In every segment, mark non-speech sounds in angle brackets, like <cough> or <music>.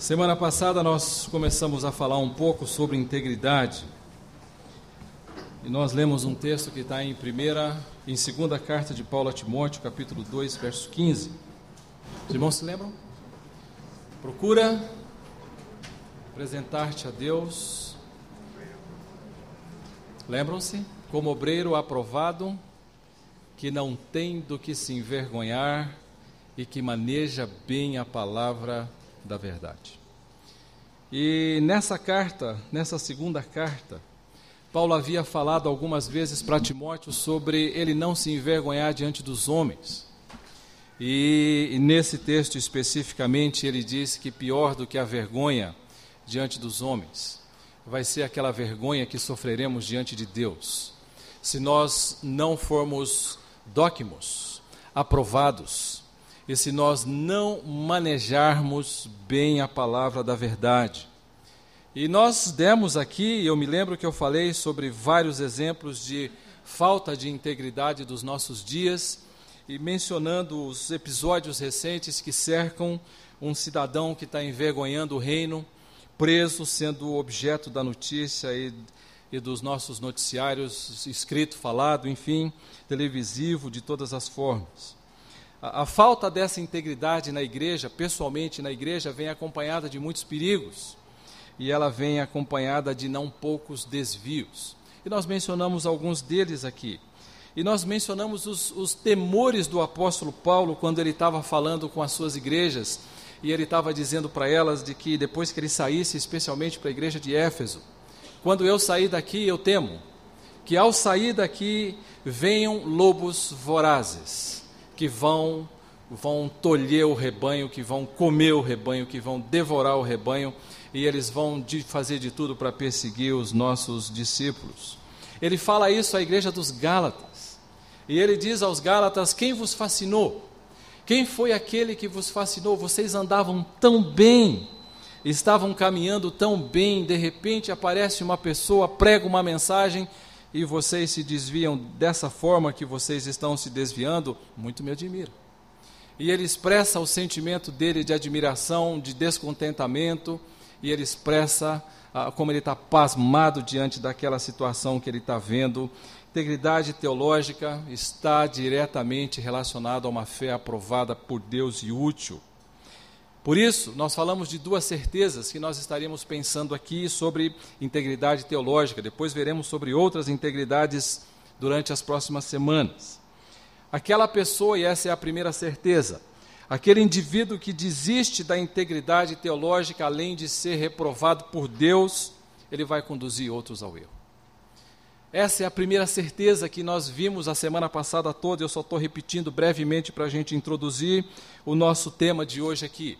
Semana passada nós começamos a falar um pouco sobre integridade. E nós lemos um texto que está em primeira, em segunda carta de Paulo a Timóteo, capítulo 2, verso 15. Os irmãos se lembram? Procura apresentar-te a Deus. Lembram-se? Como obreiro aprovado, que não tem do que se envergonhar e que maneja bem a palavra da verdade. E nessa carta, nessa segunda carta, Paulo havia falado algumas vezes para Timóteo sobre ele não se envergonhar diante dos homens. E, nesse texto especificamente ele diz que pior do que a vergonha diante dos homens vai ser aquela vergonha que sofreremos diante de Deus. Se nós não formos dócimos, aprovados, e se nós não manejarmos bem a palavra da verdade. E nós demos aqui, eu me lembro que eu falei sobre vários exemplos de falta de integridade dos nossos dias, e mencionando os episódios recentes que cercam um cidadão que está envergonhando o reino, preso, sendo objeto da notícia e, e dos nossos noticiários, escrito, falado, enfim, televisivo, de todas as formas. A, a falta dessa integridade na igreja, pessoalmente na igreja, vem acompanhada de muitos perigos e ela vem acompanhada de não poucos desvios. E nós mencionamos alguns deles aqui. E nós mencionamos os, os temores do apóstolo Paulo quando ele estava falando com as suas igrejas e ele estava dizendo para elas de que depois que ele saísse, especialmente para a igreja de Éfeso, quando eu sair daqui, eu temo que ao sair daqui venham lobos vorazes que vão vão tolher o rebanho, que vão comer o rebanho, que vão devorar o rebanho, e eles vão de fazer de tudo para perseguir os nossos discípulos. Ele fala isso à igreja dos Gálatas. E ele diz aos Gálatas: Quem vos fascinou? Quem foi aquele que vos fascinou? Vocês andavam tão bem, estavam caminhando tão bem, de repente aparece uma pessoa, prega uma mensagem e vocês se desviam dessa forma que vocês estão se desviando, muito me admira. E ele expressa o sentimento dele de admiração, de descontentamento, e ele expressa ah, como ele está pasmado diante daquela situação que ele está vendo. Integridade teológica está diretamente relacionada a uma fé aprovada por Deus e útil. Por isso, nós falamos de duas certezas que nós estaríamos pensando aqui sobre integridade teológica. Depois veremos sobre outras integridades durante as próximas semanas. Aquela pessoa, e essa é a primeira certeza, aquele indivíduo que desiste da integridade teológica, além de ser reprovado por Deus, ele vai conduzir outros ao erro. Essa é a primeira certeza que nós vimos a semana passada toda, eu só estou repetindo brevemente para a gente introduzir o nosso tema de hoje aqui.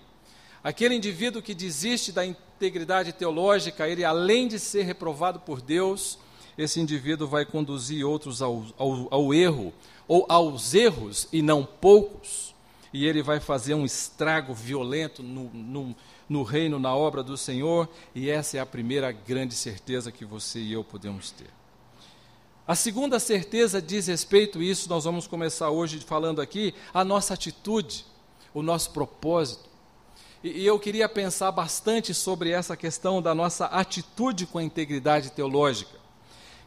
Aquele indivíduo que desiste da integridade teológica, ele além de ser reprovado por Deus, esse indivíduo vai conduzir outros ao, ao, ao erro, ou aos erros, e não poucos, e ele vai fazer um estrago violento no, no, no reino, na obra do Senhor, e essa é a primeira grande certeza que você e eu podemos ter. A segunda certeza diz respeito a isso, nós vamos começar hoje falando aqui, a nossa atitude, o nosso propósito. E, eu queria pensar bastante sobre essa questão da nossa atitude com a integridade teológica.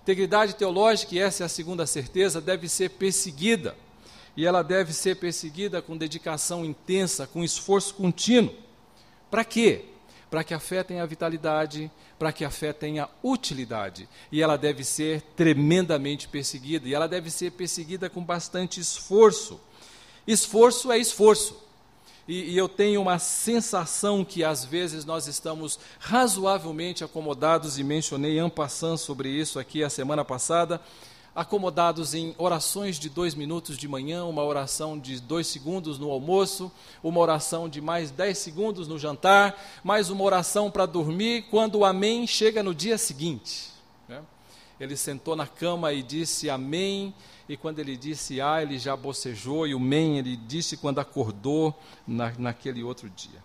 Integridade teológica, e essa é a segunda certeza, deve ser perseguida. E ela deve ser perseguida com dedicação intensa, com esforço contínuo. Para quê? Para que a fé tenha vitalidade, para que a fé tenha utilidade. E ela deve ser tremendamente perseguida. E ela deve ser perseguida com bastante esforço. Esforço é esforço. E, e, eu tenho uma sensação que às vezes nós estamos razoavelmente acomodados, e mencionei ampassando sobre isso aqui a semana passada, acomodados em orações de dois minutos de manhã, uma oração de dois segundos no almoço, uma oração de mais dez segundos no jantar, mais uma oração para dormir, quando o amém chega no dia seguinte. Né? Ele sentou na cama e disse amém e quando ele disse ah, ele já bocejou, e o men ele disse quando acordou na, naquele outro dia.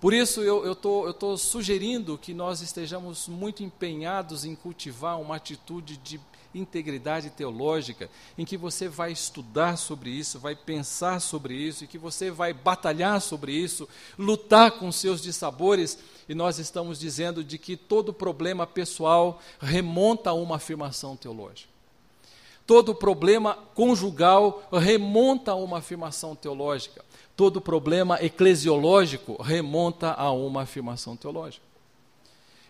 Por isso eu estou sugerindo que nós estejamos muito empenhados em cultivar uma atitude de integridade teológica, em que você vai estudar sobre isso, vai pensar sobre isso, e que você vai batalhar sobre isso, lutar com seus dissabores, e nós estamos dizendo de que todo problema pessoal remonta a uma afirmação teológica. Todo problema conjugal remonta a uma afirmação teológica. Todo problema eclesiológico remonta a uma afirmação teológica.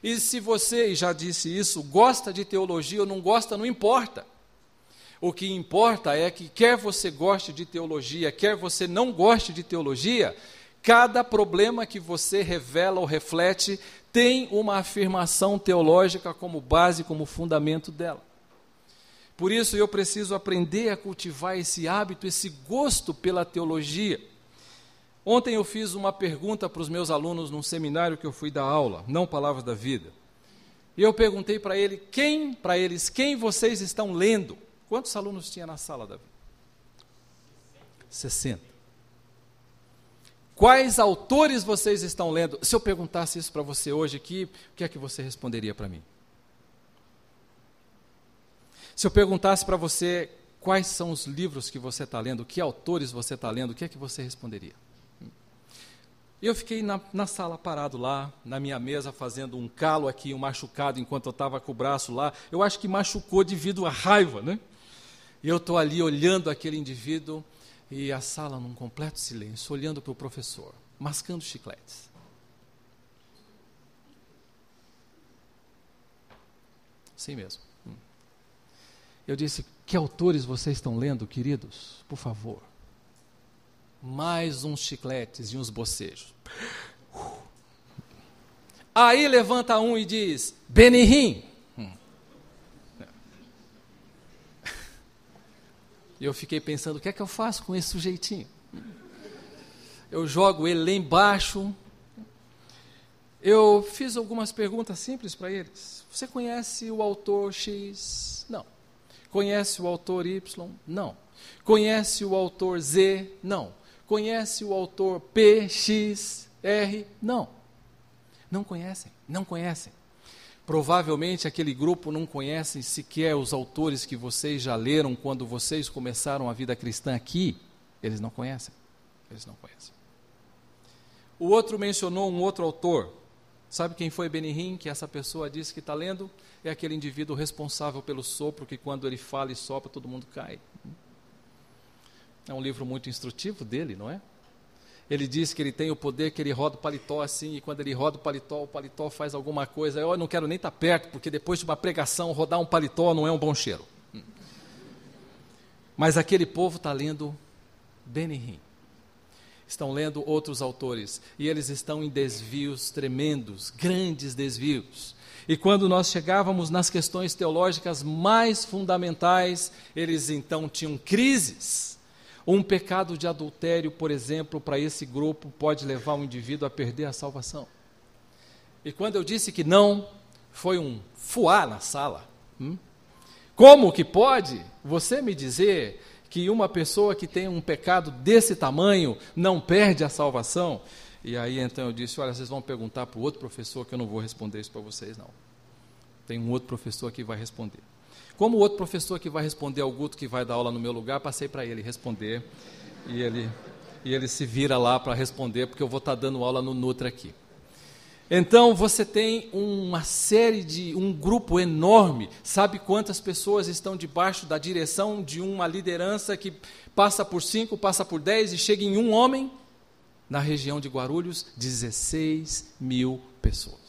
E se você, e já disse isso, gosta de teologia ou não gosta, não importa. O que importa é que, quer você goste de teologia, quer você não goste de teologia, cada problema que você revela ou reflete tem uma afirmação teológica como base, como fundamento dela. Por isso eu preciso aprender a cultivar esse hábito, esse gosto pela teologia. Ontem eu fiz uma pergunta para os meus alunos num seminário que eu fui dar aula, não Palavras da Vida. E eu perguntei para ele, quem, para eles, quem vocês estão lendo? Quantos alunos tinha na sala, Davi? 60. Quais autores vocês estão lendo? Se eu perguntasse isso para você hoje aqui, o que é que você responderia para mim? Se eu perguntasse para você quais são os livros que você está lendo, que autores você está lendo, o que é que você responderia? Eu fiquei na, na, sala parado lá, na minha mesa, fazendo um calo aqui, um machucado, enquanto eu estava com o braço lá. Eu acho que machucou devido à raiva, né? E eu estou ali olhando aquele indivíduo e a sala num completo silêncio, olhando para o professor, mascando chicletes. Sim mesmo. Hum. Eu disse: Que autores vocês estão lendo, queridos? Por favor mais uns chicletes e uns bocejos. Aí levanta um e diz: Benihim. E eu fiquei pensando: o que é que eu faço com esse sujeitinho? Eu jogo ele lá embaixo. Eu fiz algumas perguntas simples para eles. Você conhece o autor X? Não. Conhece o autor Y? Não. Conhece o autor Z? Não. Conhece o autor P, X, R? Não. Não conhecem, não conhecem. Provavelmente aquele grupo não conhece sequer os autores que vocês já leram quando vocês começaram a vida cristã aqui. Eles não conhecem. Eles não conhecem. O outro mencionou um outro autor. Sabe quem foi Benihim, que essa pessoa disse que está lendo? É aquele indivíduo responsável pelo sopro que quando ele fala e sopra, todo mundo cai. É um livro muito instrutivo dele, não é? Ele diz que ele tem o poder que ele roda o paletó assim, e quando ele roda o paletó, o paletó faz alguma coisa. Eu não quero nem estar perto, porque depois de uma pregação, rodar um paletó não é um bom cheiro. Mas aquele povo está lendo Benihim. Estão lendo outros autores. E eles estão em desvios tremendos, grandes desvios. E quando nós chegávamos nas questões teológicas mais fundamentais, eles então tinham crises um pecado de adultério, por exemplo, para esse grupo pode levar o indivíduo a perder a salvação. E quando eu disse que não, foi um fuá na sala. Hum? Como que pode você me dizer que uma pessoa que tem um pecado desse tamanho não perde a salvação? E aí então eu disse: Olha, vocês vão perguntar para o outro professor que eu não vou responder isso para vocês, não. Tem um outro professor que vai responder. Como o outro professor que vai responder ao Guto, que vai dar aula no meu lugar, passei para ele responder. E ele, e ele se vira lá para responder, porque eu vou estar tá dando aula no Nutra aqui. Então você tem uma série de um grupo enorme. Sabe quantas pessoas estão debaixo da direção de uma liderança que passa por cinco, passa por dez e chega em um homem? Na região de Guarulhos, 16 mil pessoas.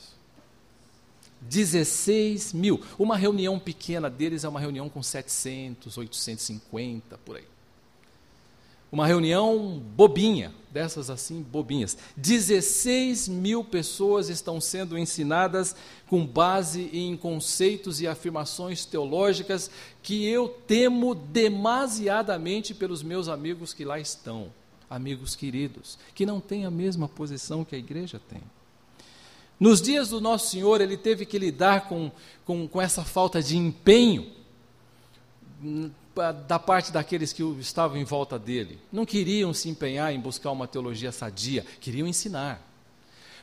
16 mil. Uma reunião pequena deles é uma reunião com 700, 850, por aí. Uma reunião bobinha, dessas assim, bobinhas. 16 mil pessoas estão sendo ensinadas com base em conceitos e afirmações teológicas que eu temo demasiadamente pelos meus amigos que lá estão, amigos queridos, que não têm a mesma posição que a igreja tem. Nos dias do Nosso Senhor, ele teve que lidar com, com, com essa falta de empenho hum, da parte daqueles que estavam em volta dele. Não queriam se empenhar em buscar uma teologia sadia, queriam ensinar.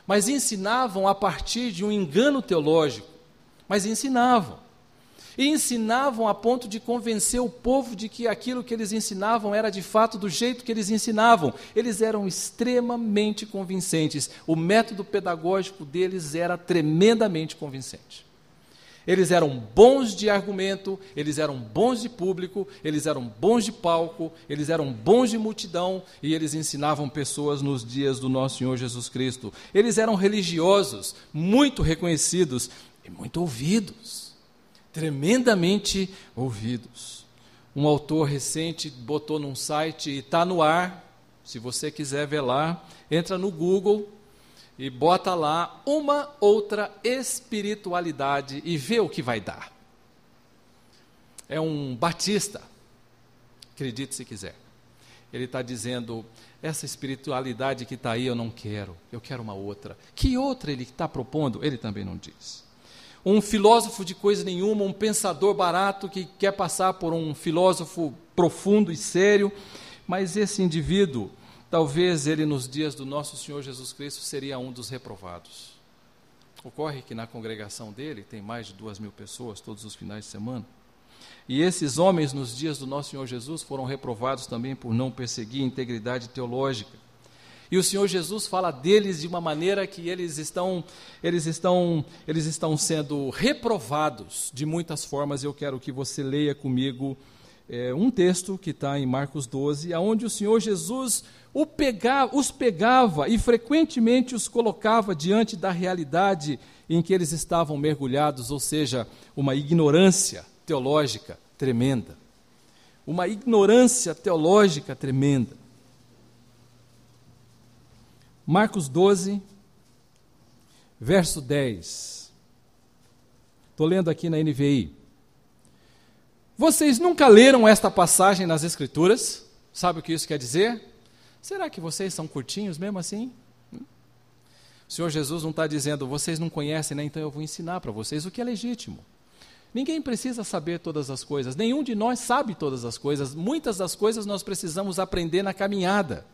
Mas ensinavam a partir de um engano teológico. Mas ensinavam. E ensinavam a ponto de convencer o povo de que aquilo que eles ensinavam era de fato do jeito que eles ensinavam. Eles eram extremamente convincentes. O método pedagógico deles era tremendamente convincente. Eles eram bons de argumento, eles eram bons de público, eles eram bons de palco, eles eram bons de multidão e eles ensinavam pessoas nos dias do nosso Senhor Jesus Cristo. Eles eram religiosos, muito reconhecidos e muito ouvidos, tremendamente ouvidos. Um autor recente botou num site e está no ar. Se você quiser ver lá, entra no Google e bota lá uma outra espiritualidade e vê o que vai dar. É um batista, acredite se quiser. Ele está dizendo: essa espiritualidade que está aí eu não quero, eu quero uma outra. Que outra ele está propondo? Ele também não diz. Um filósofo de coisa nenhuma, um pensador barato que quer passar por um filósofo profundo e sério, mas esse indivíduo Talvez ele, nos dias do nosso Senhor Jesus Cristo, seria um dos reprovados. Ocorre que na congregação dele tem mais de duas mil pessoas todos os finais de semana. E esses homens, nos dias do nosso Senhor Jesus, foram reprovados também por não perseguir integridade teológica. E o Senhor Jesus fala deles de uma maneira que eles estão, eles estão, eles estão sendo reprovados de muitas formas. Eu quero que você leia comigo é, um texto que está em Marcos 12, onde o Senhor Jesus pegava, os pegava e frequentemente os colocava diante da realidade em que eles estavam mergulhados, ou seja, uma ignorância teológica tremenda. Uma ignorância teológica tremenda. Marcos 12, verso 10. Estou lendo aqui na NVI. Vocês nunca leram esta passagem nas Escrituras? Sabe o que isso quer dizer? Será que vocês são curtinhos mesmo assim? O Senhor Jesus não está dizendo, vocês não conhecem, né? então eu vou ensinar para vocês o que é legítimo. Ninguém precisa saber todas as coisas, nenhum de nós sabe todas as coisas, muitas das coisas nós precisamos aprender na caminhada.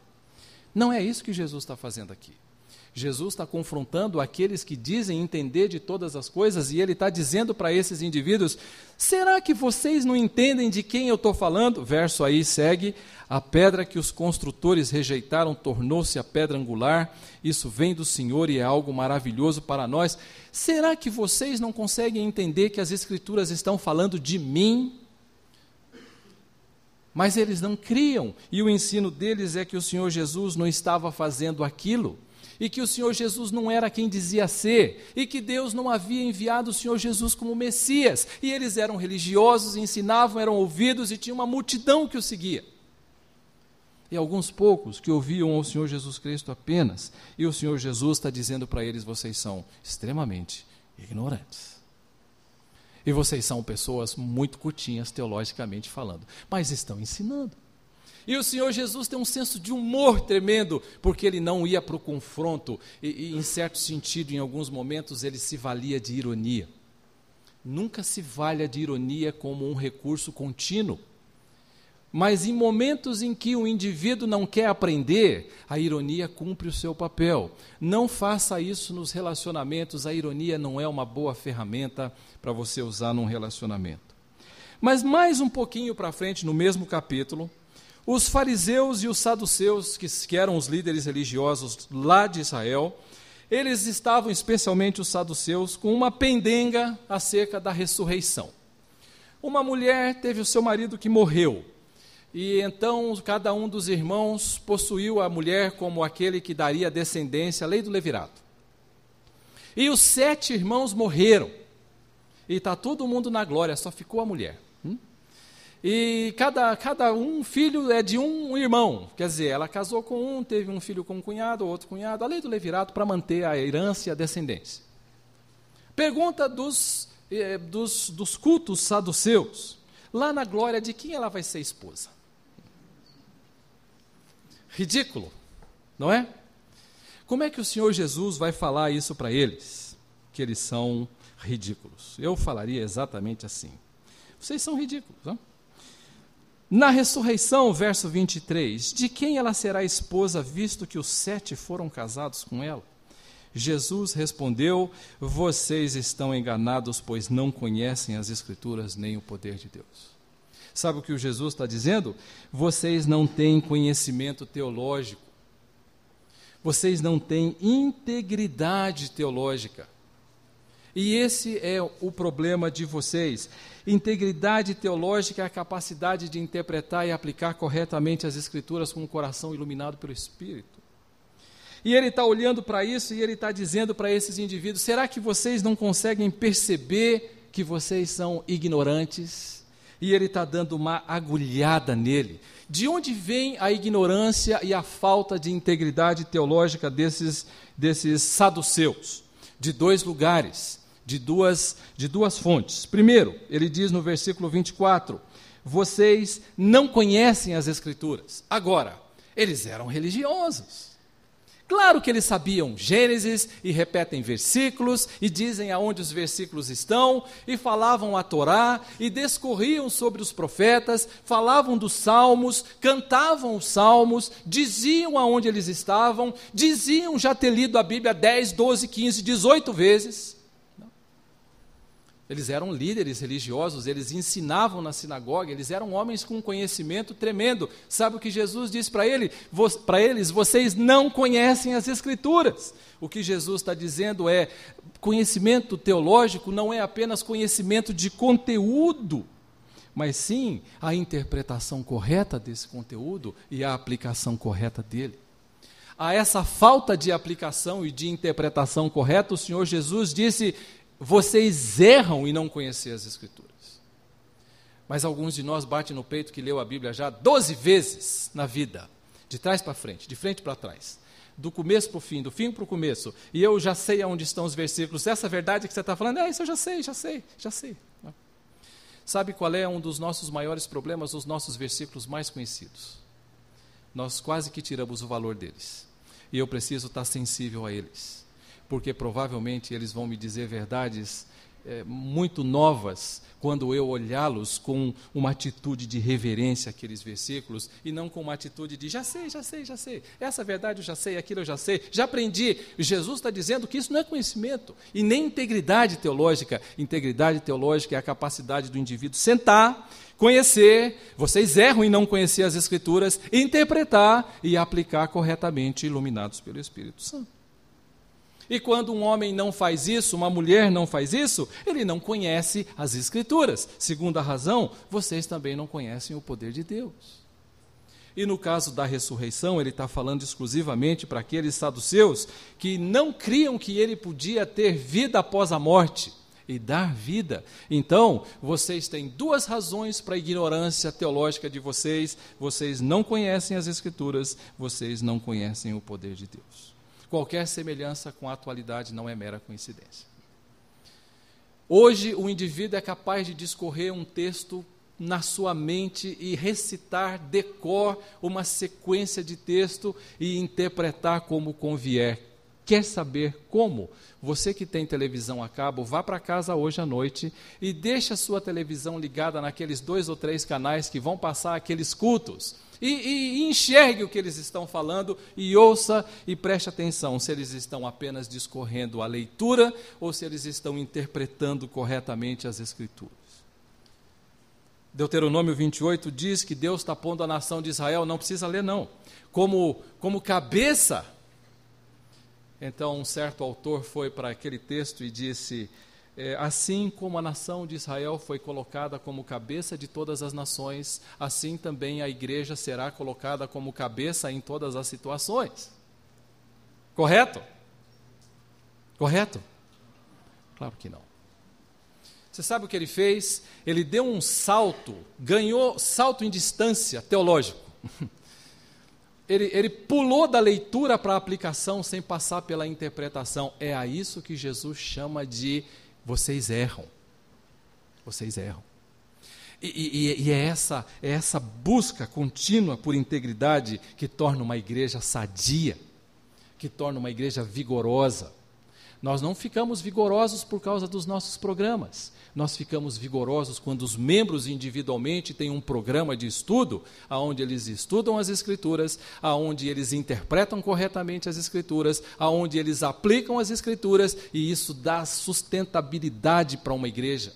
Não é isso que Jesus está fazendo aqui. Jesus está confrontando aqueles que dizem entender de todas as coisas e ele está dizendo para esses indivíduos: será que vocês não entendem de quem eu estou falando? Verso aí segue: a pedra que os construtores rejeitaram tornou-se a pedra angular. Isso vem do Senhor e é algo maravilhoso para nós. Será que vocês não conseguem entender que as Escrituras estão falando de mim? Mas eles não criam, e o ensino deles é que o Senhor Jesus não estava fazendo aquilo e que o Senhor Jesus não era quem dizia ser, e que Deus não havia enviado o Senhor Jesus como Messias, e eles eram religiosos, ensinavam, eram ouvidos e tinha uma multidão que o seguia. E alguns poucos que ouviam ao Senhor Jesus Cristo apenas, e o Senhor Jesus está dizendo para eles: vocês são extremamente ignorantes. E vocês são pessoas muito curtinhas teologicamente falando, mas estão ensinando. E o Senhor Jesus tem um senso de humor tremendo, porque ele não ia para o confronto, e, e, em certo sentido, em alguns momentos, ele se valia de ironia. Nunca se valha de ironia como um recurso contínuo. Mas em momentos em que o indivíduo não quer aprender, a ironia cumpre o seu papel. Não faça isso nos relacionamentos, a ironia não é uma boa ferramenta para você usar num relacionamento. Mas mais um pouquinho para frente, no mesmo capítulo, os fariseus e os saduceus, que, eram os líderes religiosos lá de Israel, eles estavam, especialmente os saduceus, com uma pendenga acerca da ressurreição. Uma mulher teve o seu marido que morreu, e então cada um dos irmãos possuiu a mulher como aquele que daria descendência, a lei do levirato. E os sete irmãos morreram, e está todo mundo na glória, só ficou a mulher. E cada, cada um filho é de um irmão. Quer dizer, ela casou com um, teve um filho com um cunhado, outro cunhado. A lei do levirato para manter a herança e a descendência. Pergunta dos, eh, dos, dos cultos saduceus. Lá na glória, de quem ela vai ser esposa? Ridículo, não é? Como é que o Senhor Jesus vai falar isso para eles? Que eles são ridículos. Eu falaria exatamente assim. Vocês são ridículos, não? Na ressurreição, verso 23, de quem ela será esposa, visto que os sete foram casados com ela? Jesus respondeu: Vocês estão enganados, pois não conhecem as Escrituras nem o poder de Deus. Sabe o que o Jesus está dizendo? Vocês não têm conhecimento teológico. Vocês não têm integridade teológica. E esse é o problema de vocês. Integridade teológica é a capacidade de interpretar e aplicar corretamente as Escrituras com o coração iluminado pelo Espírito. E ele está olhando para isso e ele está dizendo para esses indivíduos: será que vocês não conseguem perceber que vocês são ignorantes? E ele está dando uma agulhada nele. De onde vem a ignorância e a falta de integridade teológica desses, desses saduceus? De dois lugares, de duas, de duas fontes. Primeiro, ele diz no versículo 24: Vocês não conhecem as Escrituras. Agora, eles eram religiosos. Claro que eles sabiam Gênesis e repetem versículos e dizem aonde os versículos estão e falavam a Torá e discorriam sobre os profetas, falavam dos salmos, cantavam os salmos, diziam aonde eles estavam, diziam já ter lido a Bíblia 10, 12, 15, 18 vezes. Eles eram líderes religiosos, eles ensinavam na sinagoga, eles eram homens com conhecimento tremendo. Sabe o que Jesus disse para ele? Para eles, vocês não conhecem as Escrituras. O que Jesus está dizendo é: conhecimento teológico não é apenas conhecimento de conteúdo, mas sim a interpretação correta desse conteúdo e a aplicação correta dele. A essa falta de aplicação e de interpretação correta, o Senhor Jesus disse: vocês erram em não conhecer as Escrituras. Mas alguns de nós batem no peito que leu a Bíblia já 12 vezes na vida, de trás para frente, de frente para trás, do começo para o fim, do fim para o começo, e eu já sei aonde estão os versículos. Essa verdade que você está falando, é isso eu já sei, já sei, já sei. Sabe qual é um dos nossos maiores problemas, os nossos versículos mais conhecidos? Nós quase que tiramos o valor deles. E eu preciso estar sensível a eles porque provavelmente eles vão me dizer verdades é, muito novas quando eu olhá-los com uma atitude de reverência àqueles versículos e não com uma atitude de já sei, já sei, já sei, essa verdade eu já sei, aquilo eu já sei, já aprendi. Jesus está dizendo que isso não é conhecimento e nem integridade teológica. Integridade teológica é a capacidade do indivíduo sentar, conhecer, vocês erram em não conhecer as Escrituras, interpretar e aplicar corretamente, iluminados pelo Espírito Santo. E quando um homem não faz isso, uma mulher não faz isso, ele não conhece as Escrituras. Segunda razão, vocês também não conhecem o poder de Deus. E no caso da ressurreição, ele está falando exclusivamente para aqueles saduceus que não criam que ele podia ter vida após a morte e dar vida. Então, vocês têm duas razões para a ignorância teológica de vocês: vocês não conhecem as Escrituras, vocês não conhecem o poder de Deus. Qualquer semelhança com a atualidade não é mera coincidência. Hoje, o indivíduo é capaz de discorrer um texto na sua mente e recitar decor uma sequência de texto e interpretar como convier. Quer saber como? Você que tem televisão a cabo, vá para casa hoje à noite e deixe a sua televisão ligada naqueles dois ou três canais que vão passar aqueles cultos e, e enxergue o que eles estão falando e ouça e preste atenção se eles estão apenas discorrendo a leitura ou se eles estão interpretando corretamente as Escrituras. Deuteronômio 28 diz que Deus está pondo a nação de Israel, não precisa ler não, como, como cabeça. Então, um certo autor foi para aquele texto e disse: é, assim como a nação de Israel foi colocada como cabeça de todas as nações, assim também a igreja será colocada como cabeça em todas as situações. Correto? Correto? Claro que não. Você sabe o que ele fez? Ele deu um salto, ganhou salto em distância teológico. <laughs> Ele, ele pulou da leitura para a aplicação sem passar pela interpretação. É a isso que Jesus chama de vocês erram. Vocês erram. E, e, e, é, essa, é essa busca contínua por integridade que torna uma igreja sadia, que torna uma igreja vigorosa. Nós não ficamos vigorosos por causa dos nossos programas. Nós ficamos vigorosos quando os membros individualmente têm um programa de estudo, aonde eles estudam as escrituras, aonde eles interpretam corretamente as escrituras, aonde eles aplicam as escrituras e isso dá sustentabilidade para uma igreja.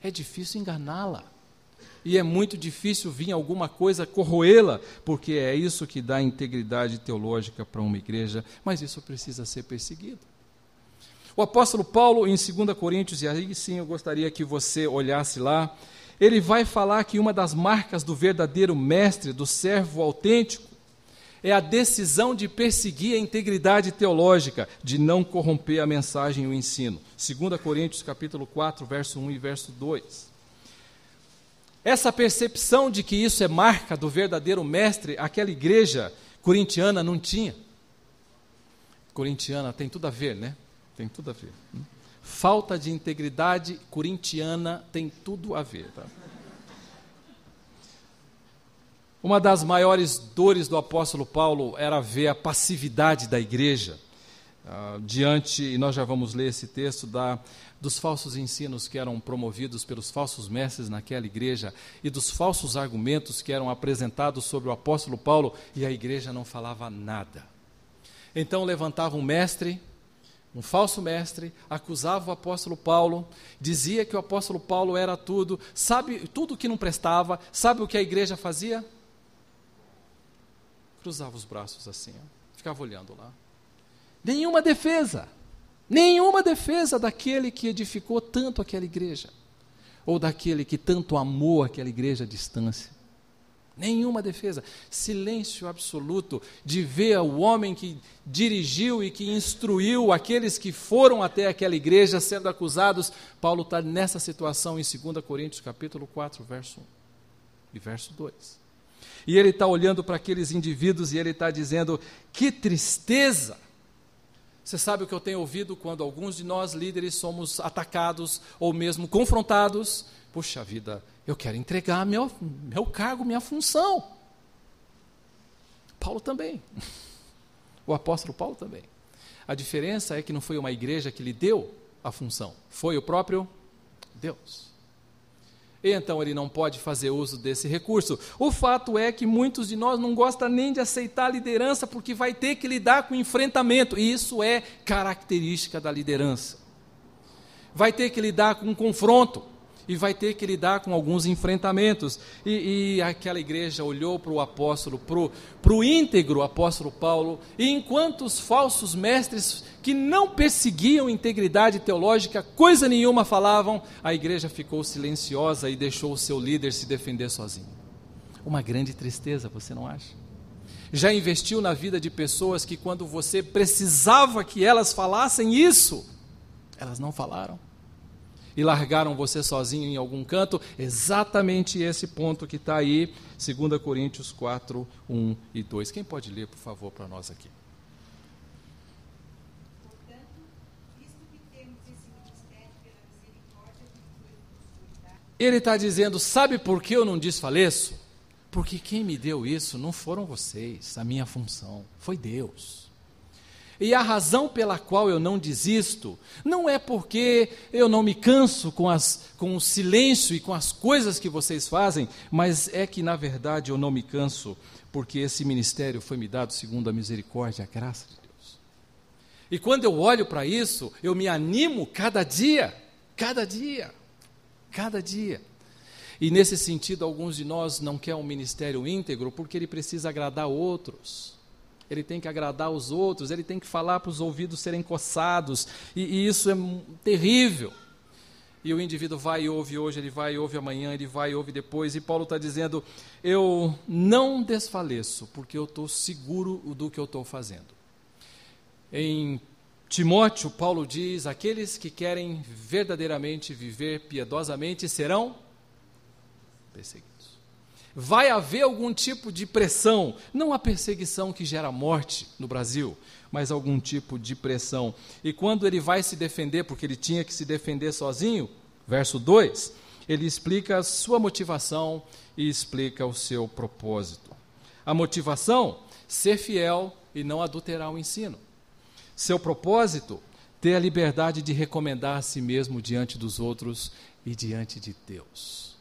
É difícil enganá-la. E é muito difícil vir alguma coisa corroê-la, porque é isso que dá integridade teológica para uma igreja, mas isso precisa ser perseguido. O apóstolo Paulo, em 2 Coríntios, e aí sim eu gostaria que você olhasse lá, ele vai falar que uma das marcas do verdadeiro mestre, do servo autêntico, é a decisão de perseguir a integridade teológica, de não corromper a mensagem e o ensino. 2 Coríntios capítulo 4, verso 1 e verso 2. Essa percepção de que isso é marca do verdadeiro mestre, aquela igreja corintiana não tinha. Corintiana tem tudo a ver, né? Tem tudo a ver. Falta de integridade corintiana tem tudo a ver. Tá? Uma das maiores dores do apóstolo Paulo era ver a passividade da igreja uh, diante, e nós já vamos ler esse texto, da, dos falsos ensinos que eram promovidos pelos falsos mestres naquela igreja e dos falsos argumentos que eram apresentados sobre o apóstolo Paulo e a igreja não falava nada. Então levantava um mestre um falso mestre, acusava o apóstolo Paulo, dizia que o apóstolo Paulo era tudo, sabe tudo que não prestava, sabe o que a igreja fazia? Cruzava os braços assim, ó, ficava olhando lá. Nenhuma defesa, nenhuma defesa daquele que edificou tanto aquela igreja, ou daquele que tanto amou aquela igreja à distância. Nenhuma defesa. Silêncio absoluto de ver o homem que dirigiu e que instruiu aqueles que foram até aquela igreja sendo acusados. Paulo está nessa situação em 2 Coríntios capítulo 4, verso 1 e verso 2. E ele está olhando para aqueles indivíduos e ele está dizendo: que tristeza! Você sabe o que eu tenho ouvido quando alguns de nós líderes somos atacados ou mesmo confrontados? Puxa vida, eu quero entregar meu, meu cargo, minha função. Paulo também. O apóstolo Paulo também. A diferença é que não foi uma igreja que lhe deu a função, foi o próprio Deus. E então ele não pode fazer uso desse recurso. O fato é que muitos de nós não gostam nem de aceitar a liderança porque vai ter que lidar com enfrentamento, e isso é característica da liderança. Vai ter que lidar com um confronto e vai ter que lidar com alguns enfrentamentos. E, e aquela igreja olhou para o apóstolo, para o íntegro apóstolo Paulo, e enquanto os falsos mestres que não perseguiam integridade teológica, coisa nenhuma falavam, a igreja ficou silenciosa e deixou o seu líder se defender sozinho. Uma grande tristeza, você não acha? Já investiu na vida de pessoas que, quando você precisava que elas falassem isso, elas não falaram e largaram você sozinho em algum canto, exatamente esse ponto que está aí, 2 Coríntios 4, 1 e 2. Quem pode ler, por favor, para nós aqui? Ele está dizendo: sabe por que eu não desfaleço? Porque quem me deu isso não foram vocês, a minha função, foi Deus. E a razão pela qual eu não desisto não é porque eu não me canso com, as, com o silêncio e com as coisas que vocês fazem, mas é que, na verdade, eu não me canso porque esse ministério foi me dado segundo a misericórdia e a graça de Deus. E quando eu olho para isso, eu me animo cada dia, cada dia, cada dia. E nesse sentido, alguns de nós não querem um ministério íntegro porque ele precisa agradar outros ele tem que agradar os outros, ele tem que falar para os ouvidos serem coçados, e, e, isso é terrível. E o indivíduo vai e ouve hoje, ele vai e ouve amanhã, ele vai e ouve depois, e Paulo está dizendo: Eu não desfaleço, porque eu estou seguro do que eu estou fazendo. Em Timóteo, Paulo diz: Aqueles que querem verdadeiramente viver piedosamente serão perseguidos vai haver algum tipo de pressão, não a perseguição que gera morte no Brasil, mas algum tipo de pressão. E quando ele vai se defender, porque ele tinha que se defender sozinho, verso 2, ele explica a sua motivação e explica o seu propósito. A motivação, ser fiel e não adulterar o ensino. Seu propósito, ter a liberdade de recomendar a si mesmo diante dos outros e diante de Deus.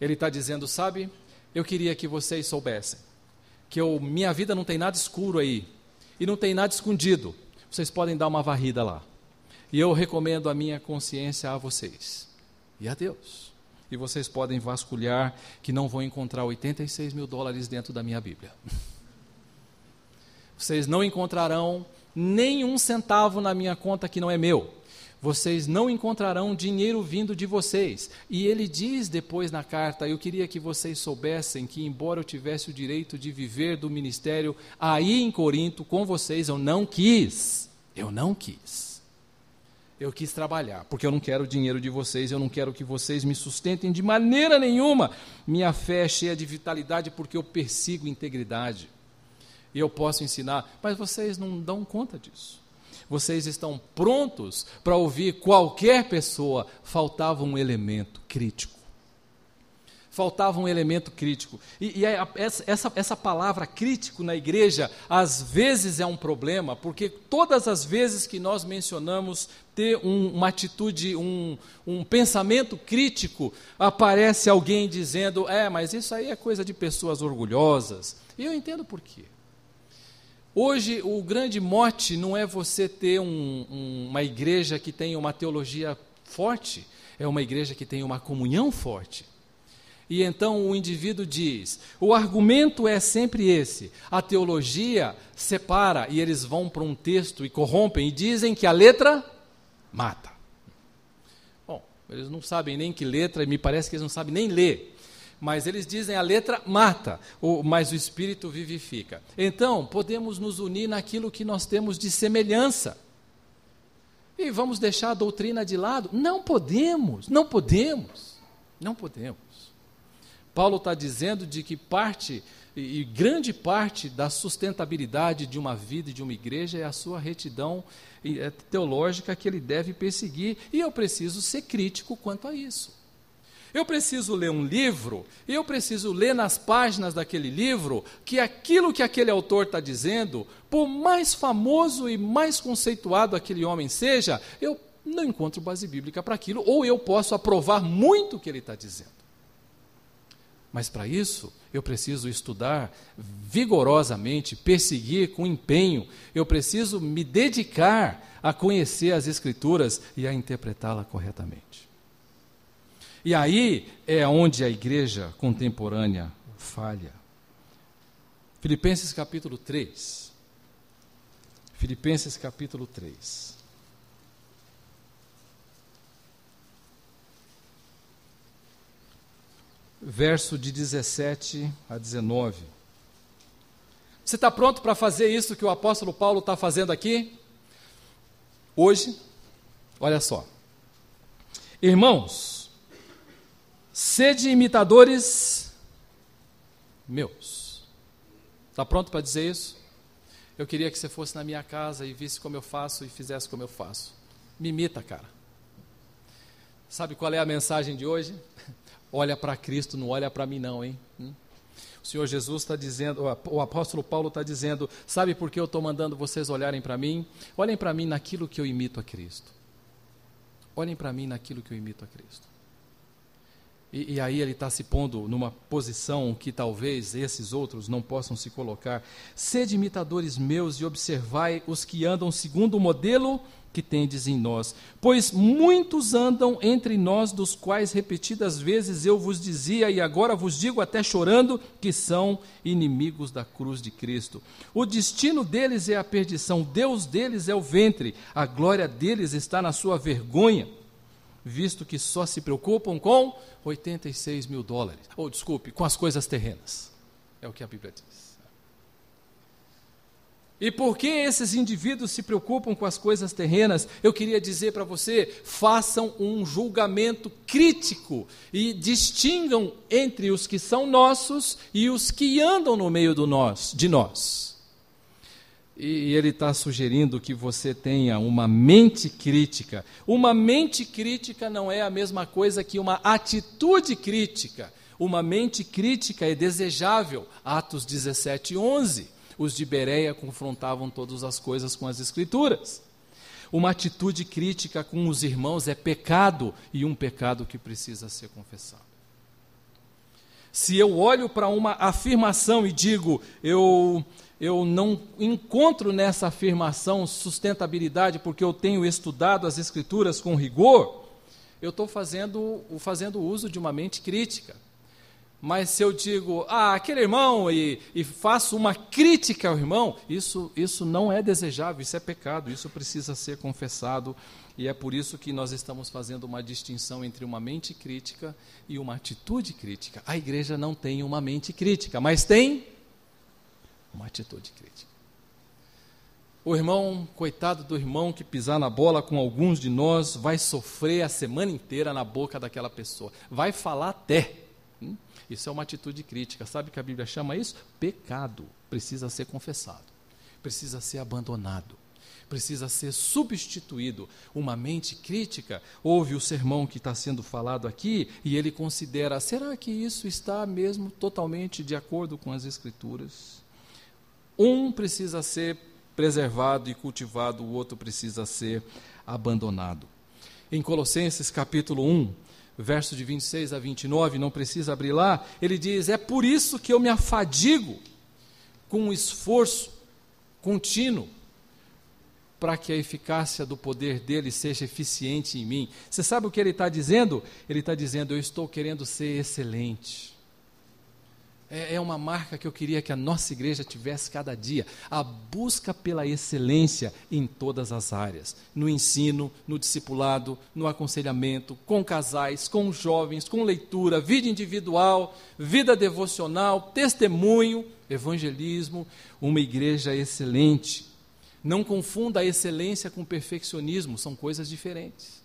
Ele está dizendo, sabe, eu queria que vocês soubessem que eu, minha vida não tem nada escuro aí e não tem nada escondido. Vocês podem dar uma varrida lá. E eu recomendo a minha consciência a vocês e a Deus. E vocês podem vasculhar que não vão encontrar 86 mil dólares dentro da minha Bíblia. <laughs> Vocês não encontrarão nem um centavo na minha conta que não é meu. Vocês não encontrarão dinheiro vindo de vocês. E ele diz depois na carta: Eu queria que vocês soubessem que, embora eu tivesse o direito de viver do ministério aí em Corinto com vocês, eu não quis. Eu não quis. Eu quis trabalhar, porque eu não quero o dinheiro de vocês, eu não quero que vocês me sustentem de maneira nenhuma. Minha fé é cheia de vitalidade porque eu persigo integridade e eu posso ensinar, mas vocês não dão conta disso. Vocês estão prontos para ouvir qualquer pessoa, faltava um elemento crítico. Faltava um elemento crítico. E, e essa, essa palavra crítico na igreja, às vezes é um problema, porque todas as vezes que nós mencionamos ter um, uma atitude, um, um pensamento crítico, aparece alguém dizendo: é, mas isso aí é coisa de pessoas orgulhosas. E eu entendo por quê. Hoje, o grande mote não é você ter um, um, uma igreja que tenha uma teologia forte, é uma igreja que tem uma comunhão forte. E então o indivíduo diz: o argumento é sempre esse. A teologia separa e eles vão para um texto e corrompem e dizem que a letra mata. Bom, eles não sabem nem que letra, e me parece que eles não sabem nem ler mas eles dizem a letra mata, mas o espírito vivifica. Então, podemos nos unir naquilo que nós temos de semelhança. E vamos deixar a doutrina de lado? Não podemos, não podemos, não podemos. Paulo está dizendo de que parte, e grande parte da sustentabilidade de uma vida e de uma igreja é a sua retidão é, teológica que ele deve perseguir, e eu preciso ser crítico quanto a isso. Eu preciso ler um livro, eu preciso ler nas páginas daquele livro que aquilo que aquele autor está dizendo, por mais famoso e mais conceituado aquele homem seja, eu não encontro base bíblica para aquilo, ou eu posso aprovar muito o que ele está dizendo. Mas para isso, eu preciso estudar vigorosamente, perseguir com empenho, eu preciso me dedicar a conhecer as Escrituras e a interpretá-la corretamente. E aí é onde a igreja contemporânea falha. Filipenses capítulo 3. Filipenses capítulo 3. Verso de 17 a 19. Você está pronto para fazer isso que o apóstolo Paulo está fazendo aqui? Hoje? Olha só. Irmãos, Sede imitadores meus. Está pronto para dizer isso? Eu queria que você fosse na minha casa e visse como eu faço e fizesse como eu faço. Me imita, cara. Sabe qual é a mensagem de hoje? <laughs> Olha para Cristo, não olha para mim, não, hein? Hum? O Senhor Jesus está dizendo, o apóstolo Paulo está dizendo: sabe por que eu estou mandando vocês olharem para mim? Olhem para mim naquilo que eu imito a Cristo. Olhem para mim naquilo que eu imito a Cristo. E, e aí ele está se pondo numa posição que talvez esses outros não possam se colocar. Sede imitadores meus e observai os que andam segundo o modelo que tendes em nós. Pois muitos andam entre nós, dos quais repetidas vezes eu vos dizia, e agora vos digo até chorando, que são inimigos da cruz de Cristo. O destino deles é a perdição, Deus deles é o ventre, a glória deles está na sua vergonha visto que só se preocupam com 86 mil dólares. Ou, desculpe, com as coisas terrenas. É o que a Bíblia diz. E por que esses indivíduos se preocupam com as coisas terrenas? Eu queria dizer para você: façam um julgamento crítico e distingam entre os que são nossos e os que andam no meio do nós, de nós. E ele está sugerindo que você tenha uma mente crítica. Uma mente crítica não é a mesma coisa que uma atitude crítica. Uma mente crítica é desejável. Atos 17, 11. Os de Bereia confrontavam todas as coisas com as Escrituras. Uma atitude crítica com os irmãos é pecado e um pecado que precisa ser confessado. Se eu olho para uma afirmação e digo, eu, eu não encontro nessa afirmação sustentabilidade porque eu tenho estudado as Escrituras com rigor, eu estou fazendo, fazendo uso de uma mente crítica. Mas se eu digo, ah, aquele irmão, e, e, faço uma crítica ao irmão, isso, isso não é desejável, isso é pecado, isso precisa ser confessado. E é por isso que nós estamos fazendo uma distinção entre uma mente crítica e uma atitude crítica. A igreja não tem uma mente crítica, mas tem uma atitude crítica. O irmão, coitado do irmão que pisar na bola com alguns de nós, vai sofrer a semana inteira na boca daquela pessoa, vai falar até. Hum? Isso é uma atitude crítica. Sabe que a Bíblia chama isso? Pecado. Precisa ser confessado. Precisa ser abandonado. Precisa ser substituído. Uma mente crítica ouve o sermão que está sendo falado aqui e ele considera: será que isso está mesmo totalmente de acordo com as Escrituras? Um precisa ser preservado e cultivado, o outro precisa ser abandonado. Em Colossenses capítulo 1, verso de 26 a 29, não precisa abrir lá, ele diz: É por isso que eu me afadigo com um esforço contínuo para que a eficácia do poder dele seja eficiente em mim. Você sabe o que ele está dizendo? Ele está dizendo: Eu estou querendo ser excelente é, é uma marca que eu queria que a nossa igreja tivesse cada dia. A busca pela excelência em todas as áreas: no ensino, no discipulado, no aconselhamento, com casais, com jovens, com leitura, vida individual, vida devocional, testemunho, evangelismo. Uma igreja excelente. Não confunda a excelência com perfeccionismo, são coisas diferentes.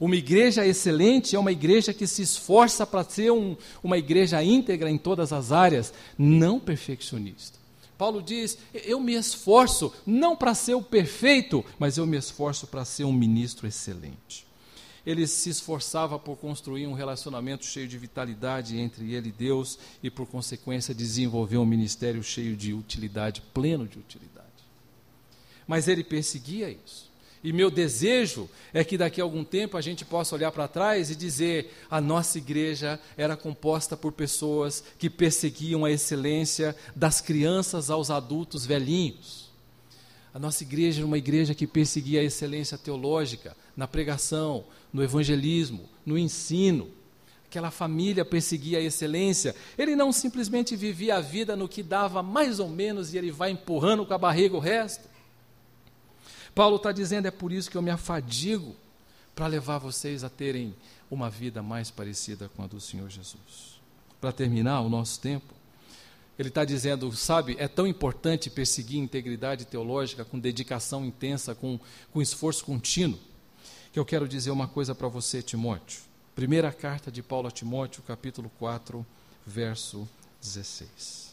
Uma igreja excelente é uma igreja que se esforça para ser um, uma igreja íntegra em todas as áreas, não perfeccionista. Paulo diz: Eu me esforço não para ser o perfeito, mas eu me esforço para ser um ministro excelente. Ele se esforçava por construir um relacionamento cheio de vitalidade entre ele e Deus e, por consequência, desenvolver um ministério cheio de utilidade, pleno de utilidade. Mas ele perseguia isso. E meu desejo é que daqui a algum tempo a gente possa olhar para trás e dizer: a nossa igreja era composta por pessoas que perseguiam a excelência das crianças aos adultos velhinhos. A nossa igreja era uma igreja que perseguia a excelência teológica na pregação, no evangelismo, no ensino. Aquela família perseguia a excelência. Ele não simplesmente vivia a vida no que dava mais ou menos e ele vai empurrando com a barriga o resto. Paulo está dizendo: é por isso que eu me afadigo para levar vocês a terem uma vida mais parecida com a do Senhor Jesus. Para terminar o nosso tempo, ele está dizendo: sabe, é tão importante perseguir integridade teológica com dedicação intensa, com, com esforço contínuo, que eu quero dizer uma coisa para você, Timóteo. Primeira carta de Paulo a Timóteo, capítulo 4, verso 16.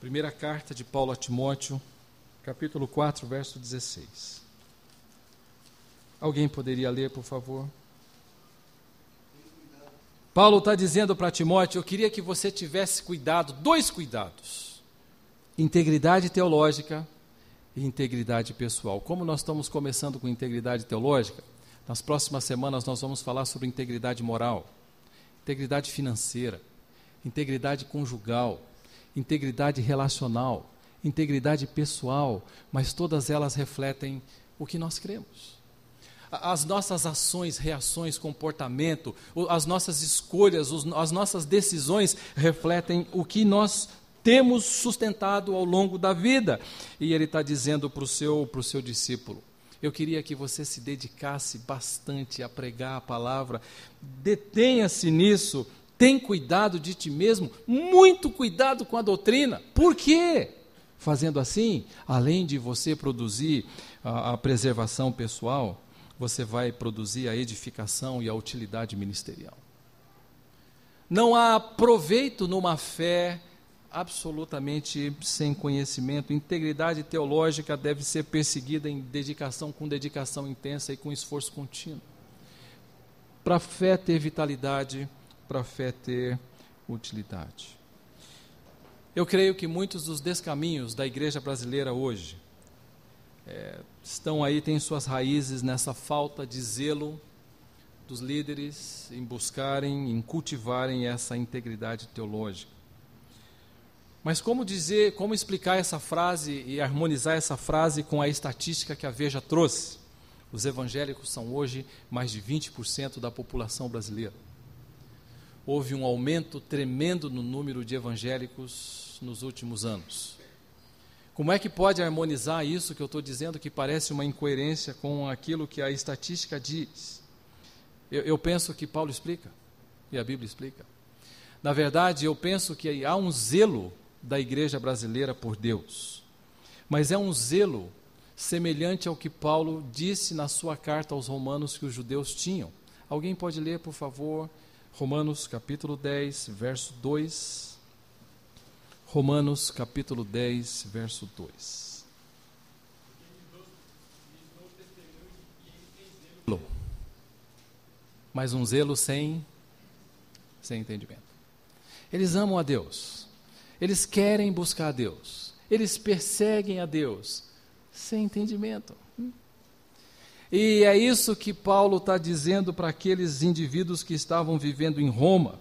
Primeira carta de Paulo a Timóteo, capítulo 4, verso 16. Alguém poderia ler, por favor? Paulo está dizendo para Timóteo: Eu queria que você tivesse cuidado, dois cuidados: integridade teológica e integridade pessoal. Como nós estamos começando com integridade teológica, nas próximas semanas nós vamos falar sobre integridade moral, integridade financeira, integridade conjugal, integridade relacional, integridade pessoal, mas todas elas refletem o que nós cremos. As nossas ações, reações, comportamento, as nossas escolhas, as nossas decisões refletem o que nós temos sustentado ao longo da vida. E ele está dizendo para o seu, seu discípulo: eu queria que você se dedicasse bastante a pregar a palavra, detenha-se nisso, tem cuidado de ti mesmo, muito cuidado com a doutrina. Por quê? Fazendo assim, além de você produzir a, a preservação pessoal, você vai produzir a edificação e a utilidade ministerial. Não há proveito numa fé absolutamente sem conhecimento. Integridade teológica deve ser perseguida em dedicação, com dedicação intensa e com esforço contínuo. Para a fé ter vitalidade, para a fé ter utilidade. Eu creio que muitos dos descaminhos da igreja brasileira hoje é, estão aí, têm suas raízes nessa falta de zelo dos líderes em buscarem, em cultivarem essa integridade teológica. Mas como dizer, como explicar essa frase e harmonizar essa frase com a estatística que a Veja trouxe? Os evangélicos são hoje mais de 20% da população brasileira. Houve um aumento tremendo no número de evangélicos nos últimos anos. Como é que pode harmonizar isso que eu estou dizendo que parece uma incoerência com aquilo que a estatística diz? Eu, eu penso que Paulo explica e a Bíblia explica. Na verdade, eu penso que há um zelo da igreja brasileira por Deus, mas é um zelo semelhante ao que Paulo disse na sua carta aos Romanos que os judeus tinham. Alguém pode ler, por favor, Romanos capítulo 10, verso 2. Romanos capítulo 10, verso 2. Mas um zelo sem, sem entendimento. Eles amam a Deus, eles querem buscar a Deus, eles perseguem a Deus, sem entendimento. E é isso que Paulo está dizendo para aqueles indivíduos que estavam vivendo em Roma.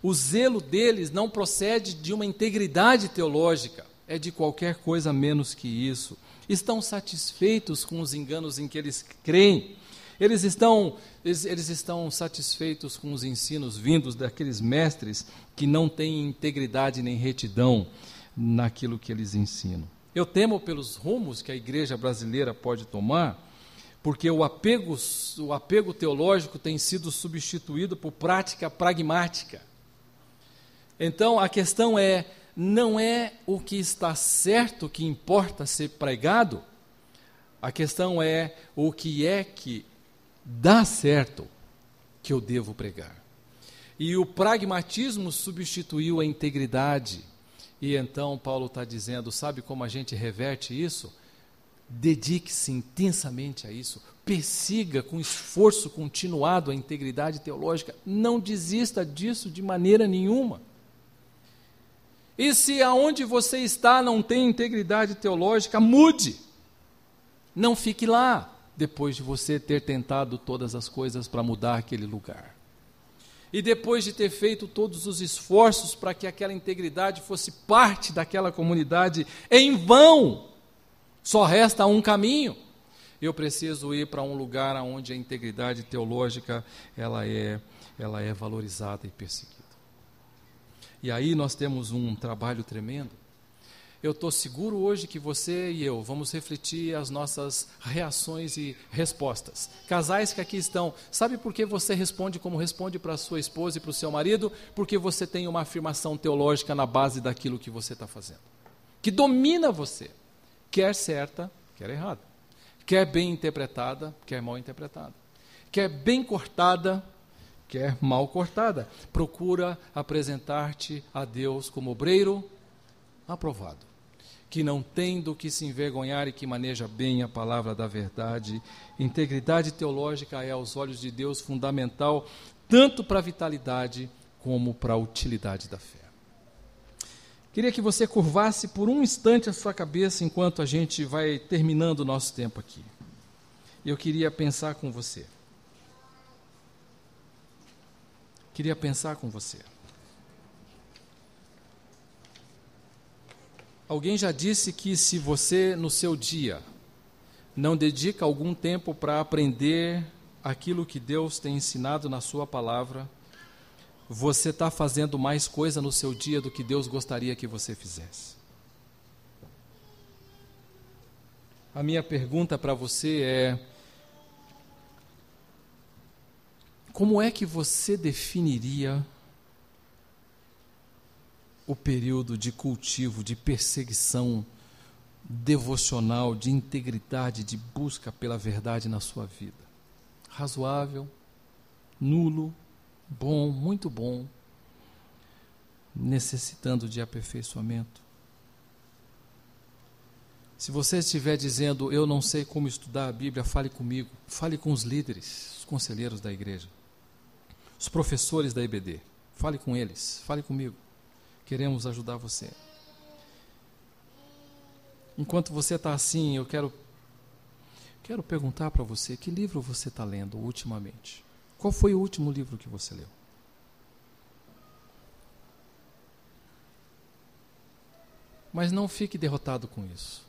O zelo deles não procede de uma integridade teológica, é de qualquer coisa menos que isso. Estão satisfeitos com os enganos em que eles creem. Eles estão, eles, eles estão satisfeitos com os ensinos vindos daqueles mestres que não têm integridade nem retidão naquilo que eles ensinam. Eu temo pelos rumos que a igreja brasileira pode tomar, porque o apego, o apego teológico tem sido substituído por prática pragmática. Então a questão é: não é o que está certo que importa ser pregado, a questão é o que é que dá certo que eu devo pregar. E o pragmatismo substituiu a integridade e então Paulo está dizendo: sabe como a gente reverte isso? Dedique-se intensamente a isso, persiga com esforço continuado a integridade teológica, não desista disso de maneira nenhuma. E se aonde você está não tem integridade teológica, mude. Não fique lá depois de você ter tentado todas as coisas para mudar aquele lugar. E depois de ter feito todos os esforços para que aquela integridade fosse parte daquela comunidade, em vão, só resta um caminho. Eu preciso ir para um lugar onde a integridade teológica ela é, ela é valorizada e perseguida. E aí nós temos um trabalho tremendo eu estou seguro hoje que você e eu vamos refletir as nossas reações e respostas. Casais que aqui estão, sabe por que você responde como responde para sua esposa e para o seu marido? Porque você tem uma afirmação teológica na base daquilo que você está fazendo, que domina você, quer certa, quer errada, quer bem interpretada, quer mal interpretada, quer bem cortada, quer mal cortada. Procura apresentar-te a Deus como obreiro aprovado que não tem do que se envergonhar e que maneja bem a palavra da verdade. Integridade teológica é, aos olhos de Deus, fundamental tanto para a vitalidade como para a utilidade da fé. Queria que você curvasse por um instante a sua cabeça enquanto a gente vai terminando o nosso tempo aqui. Eu queria pensar com você. Queria pensar com você. Alguém já disse que se você no seu dia não dedica algum tempo para aprender aquilo que Deus tem ensinado na Sua palavra, você está fazendo mais coisa no seu dia do que Deus gostaria que você fizesse. A minha pergunta para você é: como é que você definiria o período de cultivo, de perseguição devocional, de integridade, de busca pela verdade na sua vida. Razoável, nulo, bom, muito bom, necessitando de aperfeiçoamento. Se você estiver dizendo, eu não sei como estudar a Bíblia, fale comigo, fale com os líderes, os conselheiros da igreja, os professores da IBD, fale com eles, fale comigo. Queremos ajudar você. Enquanto você está assim, eu quero quero perguntar para você que livro você está lendo ultimamente. Qual foi o último livro que você leu? Mas não fique derrotado com isso.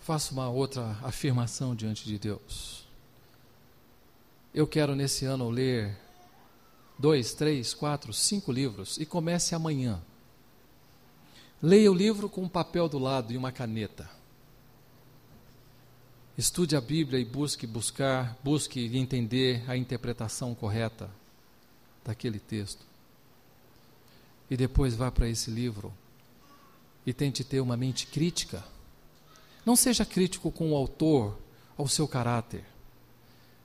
Faça uma outra afirmação diante de Deus. Eu quero nesse ano ler dois, três, quatro, cinco livros e comece amanhã. Leia o livro com um papel do lado e uma caneta. Estude a Bíblia e busque buscar, busque entender a interpretação correta daquele texto. E depois vá para esse livro e tente ter uma mente crítica. Não seja crítico com o autor, ao seu caráter.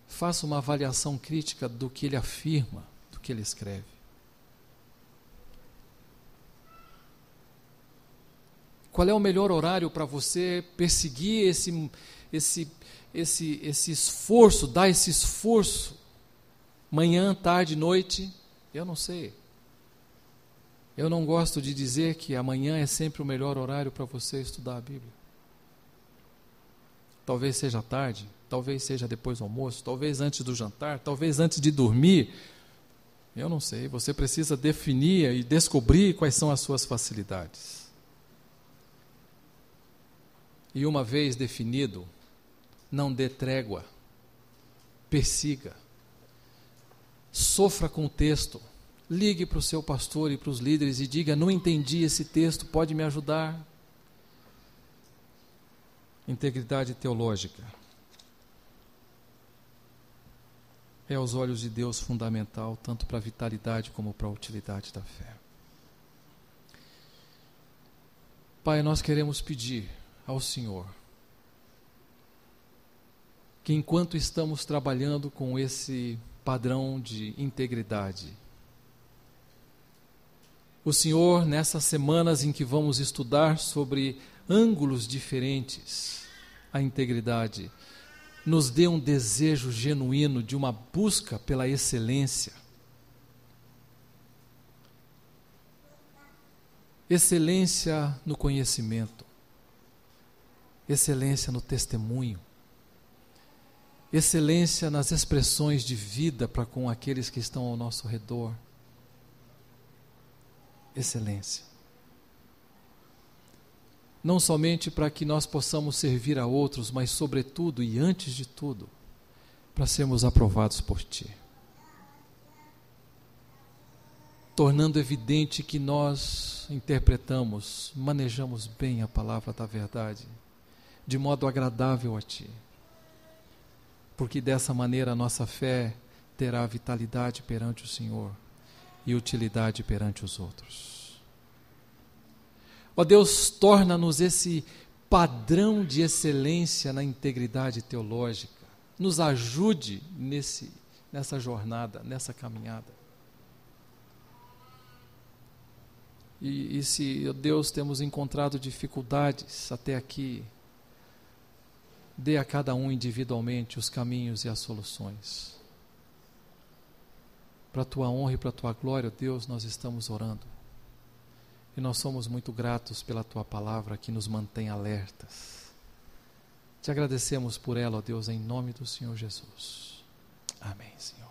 Faça uma avaliação crítica do que ele afirma, do que ele escreve. Qual é o melhor horário para você perseguir esse, esse, esse, esse esforço, dar esse esforço? Manhã, tarde, noite? Eu não sei. Eu não gosto de dizer que amanhã é sempre o melhor horário para você estudar a Bíblia. Talvez seja tarde, talvez seja depois do almoço, talvez antes do jantar, talvez antes de dormir. Eu não sei, você precisa definir e descobrir quais são as suas facilidades. E uma vez definido, não dê trégua, persiga, sofra com o texto Ligue para o seu pastor e para os líderes e diga: Não entendi esse texto, pode me ajudar? Integridade teológica. É aos olhos de Deus fundamental, tanto para a vitalidade como para a utilidade da fé. Pai, nós queremos pedir ao Senhor que enquanto estamos trabalhando com esse padrão de integridade, o Senhor, nessas semanas em que vamos estudar sobre ângulos diferentes, a integridade, nos dê um desejo genuíno de uma busca pela excelência. Excelência no conhecimento, excelência no testemunho, excelência nas expressões de vida para com aqueles que estão ao nosso redor excelência. Não somente para que nós possamos servir a outros, mas, sobretudo e antes de tudo, para sermos aprovados por Ti. Tornando evidente que nós interpretamos, manejamos bem a palavra da verdade, de modo agradável a Ti. Porque dessa maneira a nossa fé terá vitalidade perante o Senhor e utilidade perante os outros. Ó Deus, torna-nos esse padrão de excelência na integridade teológica. Nos ajude nesse, nessa jornada, nessa caminhada. E, e se, ó Deus, temos encontrado dificuldades até aqui, dê a cada um individualmente os caminhos e as soluções. Para a tua honra e para a tua glória, Deus, nós estamos orando. E nós somos muito gratos pela tua palavra que nos mantém alertas. Te agradecemos por ela, ó Deus, em nome do Senhor Jesus. Amém, Senhor.